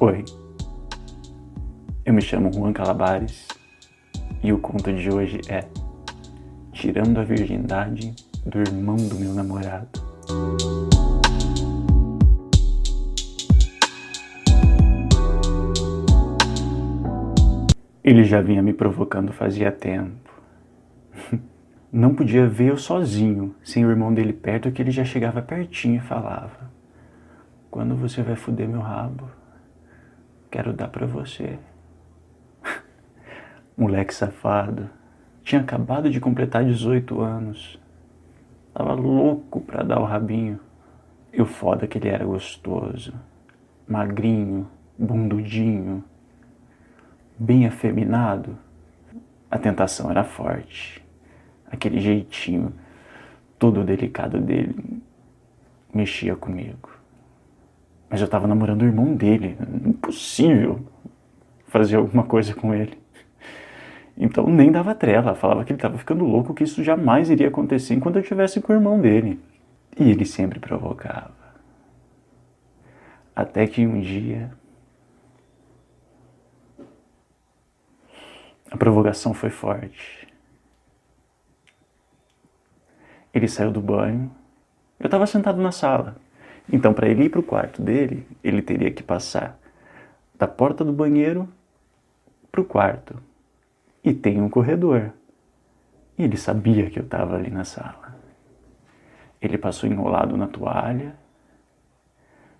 Oi, eu me chamo Juan Calabares e o conto de hoje é Tirando a Virgindade do Irmão do Meu Namorado. Ele já vinha me provocando fazia tempo. Não podia ver eu sozinho, sem o irmão dele perto, que ele já chegava pertinho e falava: Quando você vai foder meu rabo? Quero dar pra você. Moleque safado. Tinha acabado de completar 18 anos. Tava louco pra dar o rabinho. E o foda é que ele era gostoso. Magrinho, bundudinho, bem afeminado. A tentação era forte. Aquele jeitinho todo delicado dele mexia comigo. Mas eu tava namorando o irmão dele. Impossível fazer alguma coisa com ele. Então nem dava trela, falava que ele estava ficando louco, que isso jamais iria acontecer enquanto eu estivesse com o irmão dele. E ele sempre provocava. Até que um dia a provocação foi forte. Ele saiu do banho. Eu estava sentado na sala. Então, para ele ir para o quarto dele, ele teria que passar da porta do banheiro para o quarto. E tem um corredor. E ele sabia que eu estava ali na sala. Ele passou enrolado na toalha,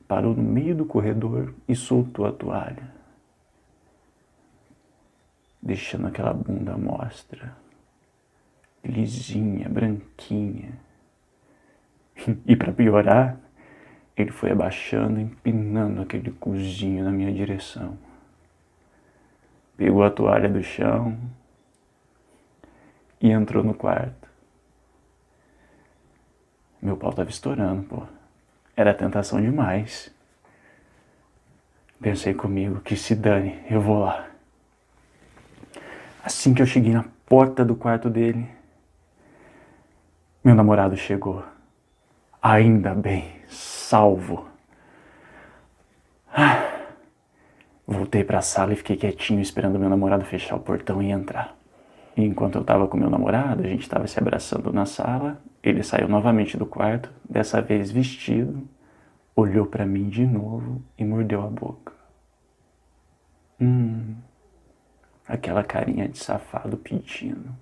parou no meio do corredor e soltou a toalha, deixando aquela bunda à mostra, lisinha, branquinha. E para piorar, ele foi abaixando, empinando aquele cozinho na minha direção. Pegou a toalha do chão e entrou no quarto. Meu pau estava estourando, pô. Era tentação demais. Pensei comigo que se dane, eu vou lá. Assim que eu cheguei na porta do quarto dele, meu namorado chegou. Ainda bem, salvo. Ah. Voltei para a sala e fiquei quietinho esperando meu namorado fechar o portão e entrar. E enquanto eu estava com meu namorado, a gente estava se abraçando na sala, ele saiu novamente do quarto, dessa vez vestido, olhou para mim de novo e mordeu a boca. Hum, aquela carinha de safado pedindo.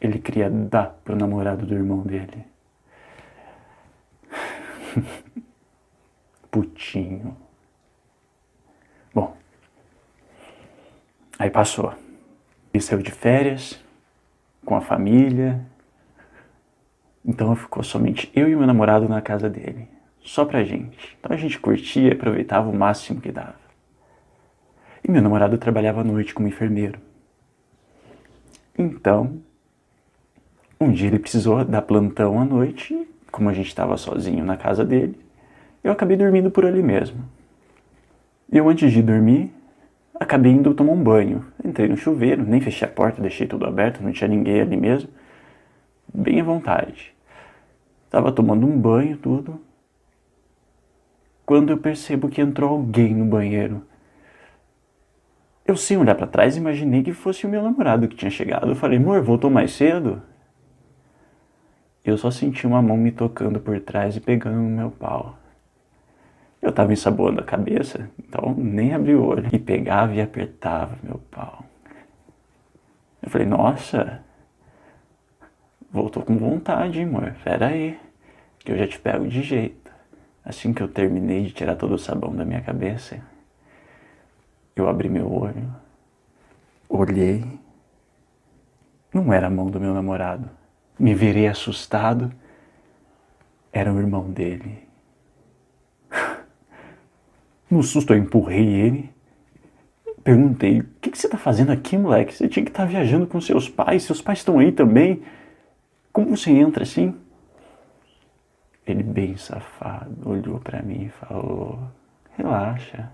Ele queria dar pro namorado do irmão dele. Putinho. Bom, aí passou. Ele saiu de férias com a família. Então ficou somente eu e meu namorado na casa dele. Só pra gente. Então a gente curtia e aproveitava o máximo que dava. E meu namorado trabalhava à noite como enfermeiro. Então, um dia ele precisou dar plantão à noite como a gente estava sozinho na casa dele, eu acabei dormindo por ali mesmo. Eu, antes de dormir, acabei indo tomar um banho. Entrei no chuveiro, nem fechei a porta, deixei tudo aberto, não tinha ninguém ali mesmo. Bem à vontade. Estava tomando um banho, tudo. Quando eu percebo que entrou alguém no banheiro. Eu, sem olhar para trás, imaginei que fosse o meu namorado que tinha chegado. Eu falei, amor, voltou mais cedo? Eu só senti uma mão me tocando por trás e pegando no meu pau. Eu tava ensaboando a cabeça, então nem abri o olho. E pegava e apertava meu pau. Eu falei, nossa, voltou com vontade, amor. Pera aí, que eu já te pego de jeito. Assim que eu terminei de tirar todo o sabão da minha cabeça, eu abri meu olho, olhei. Não era a mão do meu namorado me virei assustado. Era o irmão dele. No susto eu empurrei ele. Perguntei: O que, que você está fazendo aqui, moleque? Você tinha que estar tá viajando com seus pais. Seus pais estão aí também. Como você entra assim? Ele, bem safado, olhou para mim e falou: Relaxa.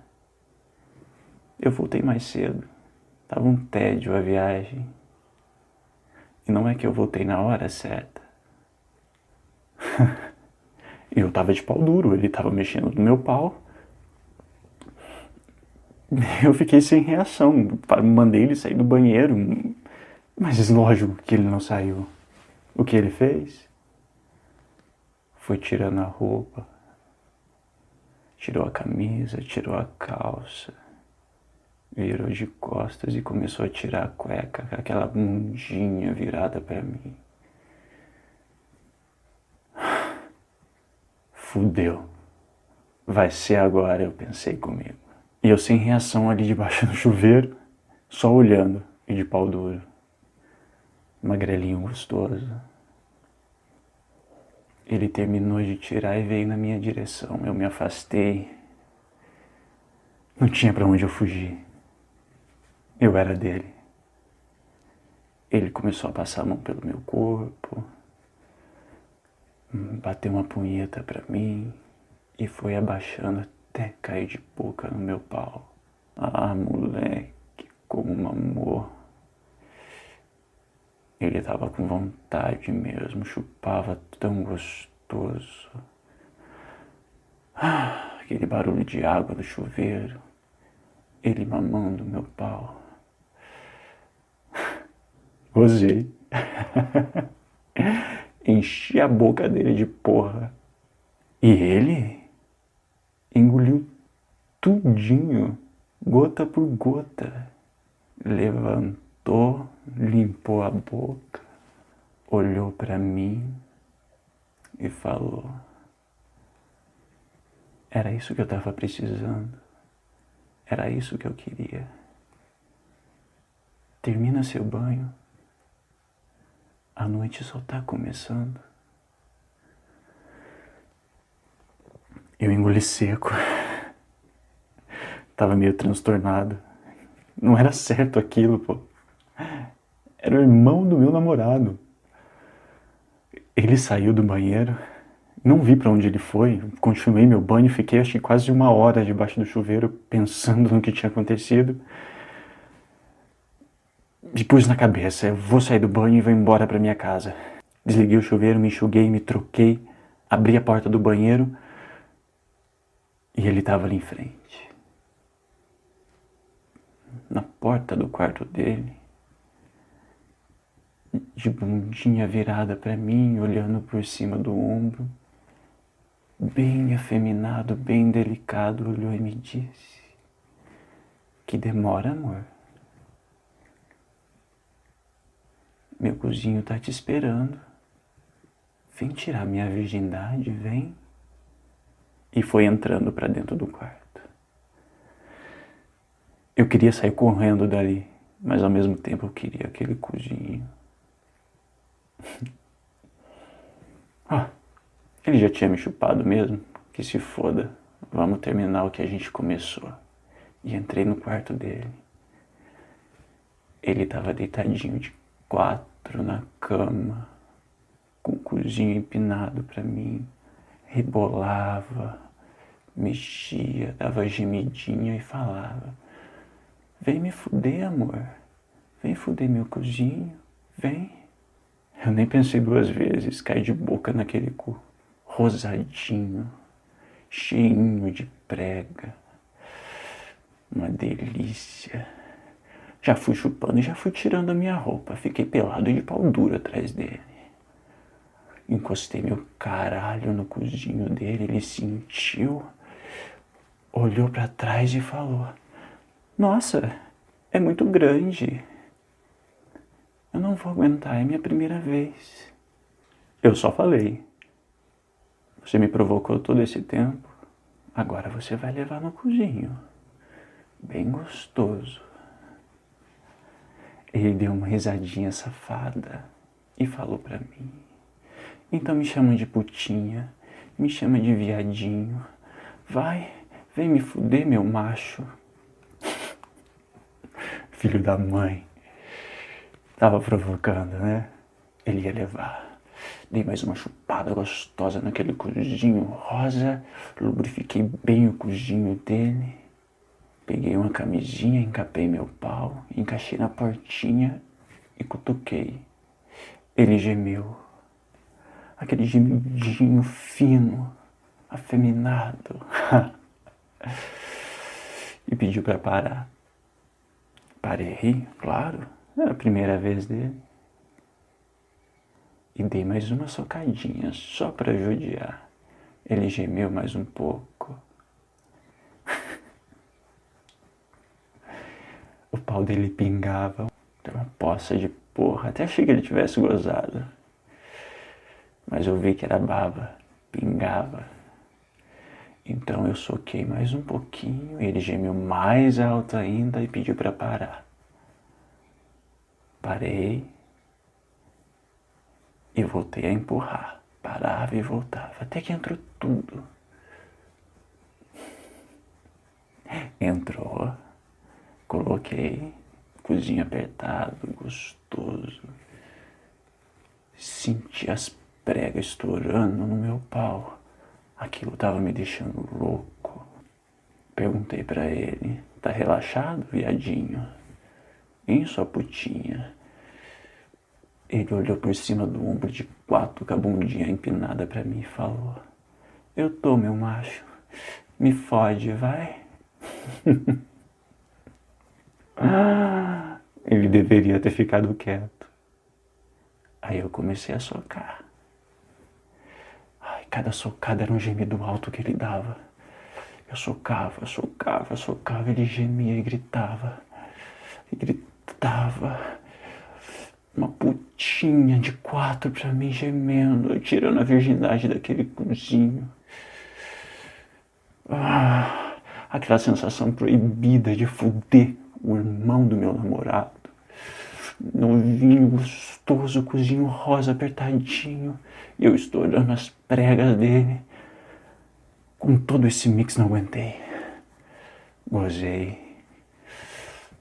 Eu voltei mais cedo. Tava um tédio a viagem. E não é que eu voltei na hora certa. eu tava de pau duro, ele tava mexendo no meu pau. Eu fiquei sem reação. Mandei ele sair do banheiro. Mas lógico que ele não saiu. O que ele fez? Foi tirando a roupa, tirou a camisa, tirou a calça, virou de costas e começou a tirar a cueca aquela mundinha virada para mim. Fudeu. Vai ser agora, eu pensei comigo. E eu sem reação ali debaixo do chuveiro, só olhando e de pau duro. Magrelinho gostoso. Ele terminou de tirar e veio na minha direção. Eu me afastei. Não tinha para onde eu fugir. Eu era dele. Ele começou a passar a mão pelo meu corpo, bateu uma punheta para mim e foi abaixando até cair de boca no meu pau. Ah, moleque, como amor. Ele estava com vontade mesmo, chupava tão gostoso. Ah, aquele barulho de água do chuveiro, ele mamando meu pau. Gozei. Enchi a boca dele de porra. E ele engoliu tudinho, gota por gota. Levantou, limpou a boca, olhou para mim e falou: Era isso que eu estava precisando. Era isso que eu queria. Termina seu banho. A noite só está começando. Eu engoli seco. Tava meio transtornado. Não era certo aquilo, pô. Era o irmão do meu namorado. Ele saiu do banheiro. Não vi para onde ele foi. Continuei meu banho. Fiquei acho que quase uma hora debaixo do chuveiro pensando no que tinha acontecido. E pus na cabeça: eu vou sair do banho e vou embora para minha casa. Desliguei o chuveiro, me enxuguei, me troquei, abri a porta do banheiro e ele estava ali em frente. Na porta do quarto dele, de bundinha virada para mim, olhando por cima do ombro, bem afeminado, bem delicado, olhou e me disse: Que demora, amor. Meu cozinho tá te esperando. Vem tirar minha virgindade, vem e foi entrando para dentro do quarto. Eu queria sair correndo dali, mas ao mesmo tempo eu queria aquele cozinho. ah, ele já tinha me chupado mesmo, que se foda. Vamos terminar o que a gente começou. E entrei no quarto dele. Ele estava deitadinho de quatro na cama, com o cozinho empinado para mim rebolava, mexia, dava gemidinha e falava: Vem me fuder, amor. Vem fuder meu cozinho. Vem. Eu nem pensei duas vezes, caí de boca naquele cu, rosadinho, cheinho de prega. Uma delícia. Já fui chupando e já fui tirando a minha roupa. Fiquei pelado de pau duro atrás dele. Encostei meu caralho no cozinho dele, ele sentiu, olhou para trás e falou: Nossa, é muito grande. Eu não vou aguentar, é minha primeira vez. Eu só falei. Você me provocou todo esse tempo, agora você vai levar no cozinho. Bem gostoso. Ele deu uma risadinha safada e falou para mim: então me chama de putinha, me chama de viadinho. Vai, vem me fuder, meu macho. Filho da mãe. Tava provocando, né? Ele ia levar. Dei mais uma chupada gostosa naquele cozinho rosa. Lubrifiquei bem o cozinho dele. Peguei uma camisinha, encapei meu pau, encaixei na portinha e cutuquei. Ele gemeu aquele gemidinho fino, afeminado. e pediu para parar. Parei, claro, era a primeira vez dele. E dei mais uma socadinha, só para judiar. Ele gemeu mais um pouco. O pau dele pingava, uma poça de porra. Até achei que ele tivesse gozado. Mas eu vi que era baba, pingava. Então eu soquei mais um pouquinho, ele gemeu mais alto ainda e pediu para parar. Parei e voltei a empurrar. Parava e voltava, até que entrou tudo. Entrou, coloquei, cozinho apertado, gostoso. Senti as pregas estourando no meu pau. Aquilo estava me deixando louco. Perguntei para ele: tá relaxado, viadinho? Em sua putinha. Ele olhou por cima do ombro de quatro com a bundinha empinada para mim e falou: Eu tô, meu macho. Me fode, vai. Ele deveria ter ficado quieto. Aí eu comecei a socar. Cada socada era um gemido alto que ele dava. Eu socava, socava, socava, ele gemia e gritava. E gritava. Uma putinha de quatro pra mim gemendo, tirando a virgindade daquele cozinho. Ah, aquela sensação proibida de fuder o irmão do meu namorado. Novinho, gostoso, cozinho rosa apertadinho eu estourando as pregas dele. Com todo esse mix não aguentei. Gozei.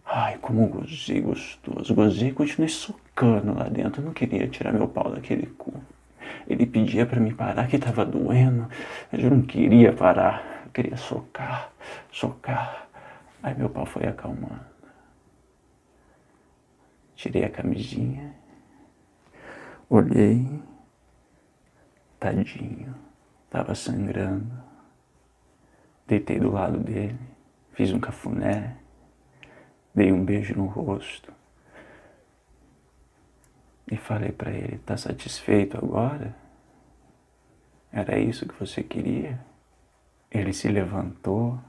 Ai, como gozei gostoso. Gozei e continuei socando lá dentro. Eu não queria tirar meu pau daquele cu. Ele pedia para me parar que tava doendo. Mas eu não queria parar. Eu queria socar, socar. Aí meu pau foi acalmando. Tirei a camisinha. Olhei Tadinho, estava sangrando. Deitei do lado dele, fiz um cafuné, dei um beijo no rosto e falei para ele: Tá satisfeito agora? Era isso que você queria? Ele se levantou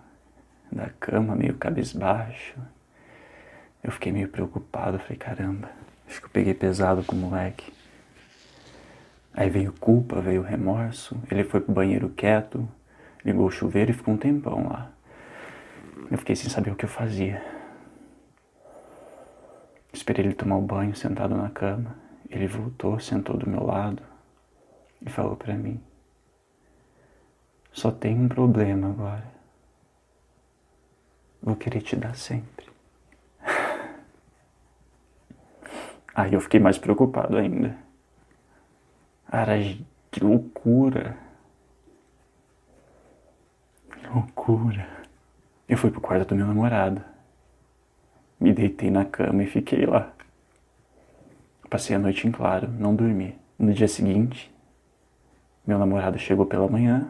da cama, meio cabisbaixo. Eu fiquei meio preocupado, falei: Caramba, acho que eu peguei pesado com o moleque. Aí veio culpa, veio remorso. Ele foi pro banheiro quieto, ligou o chuveiro e ficou um tempão lá. Eu fiquei sem saber o que eu fazia. Esperei ele tomar o banho sentado na cama. Ele voltou, sentou do meu lado e falou para mim: Só tem um problema agora. Vou querer te dar sempre. Aí eu fiquei mais preocupado ainda. Cara, que loucura. Que loucura. Eu fui pro quarto do meu namorado. Me deitei na cama e fiquei lá. Passei a noite em claro, não dormi. No dia seguinte, meu namorado chegou pela manhã.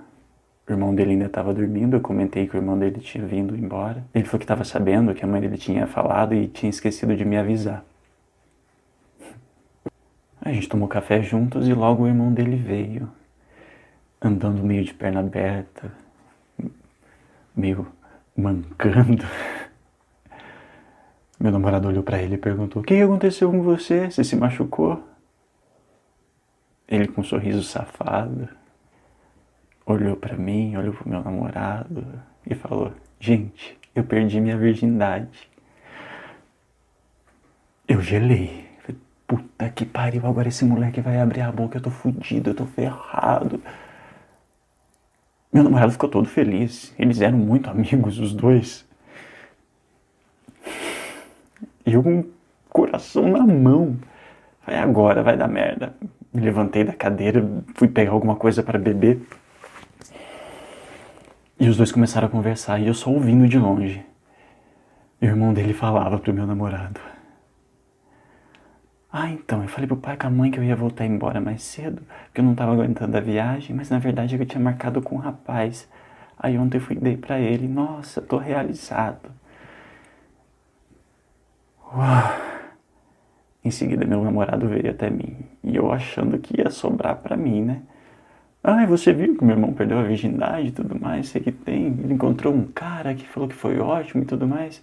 O irmão dele ainda estava dormindo. Eu comentei que o irmão dele tinha vindo embora. Ele falou que estava sabendo que a mãe dele tinha falado e tinha esquecido de me avisar. A gente tomou café juntos e logo o irmão dele veio, andando meio de perna aberta, meio mancando. Meu namorado olhou para ele e perguntou: O que aconteceu com você? Você se machucou? Ele, com um sorriso safado, olhou para mim, olhou para meu namorado e falou: Gente, eu perdi minha virgindade. Eu gelei. Puta que pariu, agora esse moleque vai abrir a boca, eu tô fudido, eu tô ferrado. Meu namorado ficou todo feliz. Eles eram muito amigos, os dois. E eu com o coração na mão. Vai agora, vai dar merda. Me levantei da cadeira, fui pegar alguma coisa para beber. E os dois começaram a conversar e eu só ouvindo de longe. E o irmão dele falava pro meu namorado. Ah, então, eu falei pro pai com a mãe que eu ia voltar embora mais cedo, que eu não tava aguentando a viagem, mas na verdade eu tinha marcado com um rapaz. Aí ontem eu fui dei pra ele, nossa, tô realizado. Em seguida, meu namorado veio até mim e eu achando que ia sobrar para mim, né? Ah, você viu que meu irmão perdeu a virgindade e tudo mais? Sei que tem. Ele encontrou um cara que falou que foi ótimo e tudo mais.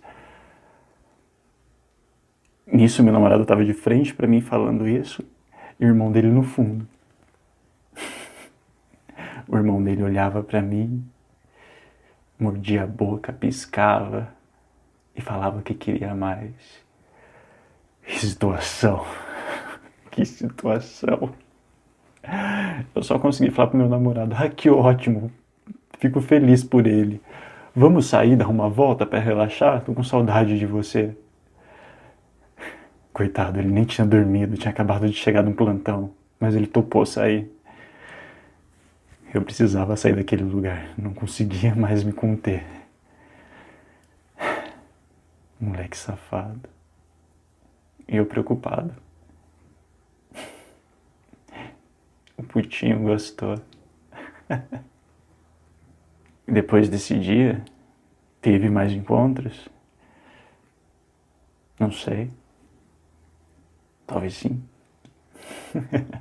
Nisso, meu namorado estava de frente para mim falando isso e o irmão dele no fundo. o irmão dele olhava para mim, mordia a boca, piscava e falava que queria mais. Que situação! Que situação! Eu só consegui falar pro meu namorado: ah, que ótimo! Fico feliz por ele. Vamos sair, dar uma volta para relaxar? Tô com saudade de você. Coitado, ele nem tinha dormido, tinha acabado de chegar de um plantão, mas ele topou sair. Eu precisava sair daquele lugar, não conseguia mais me conter. Moleque safado. E eu preocupado. O putinho gostou. Depois desse dia, teve mais encontros? Não sei. Talvez sim.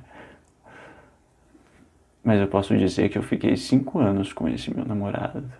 Mas eu posso dizer que eu fiquei cinco anos com esse meu namorado.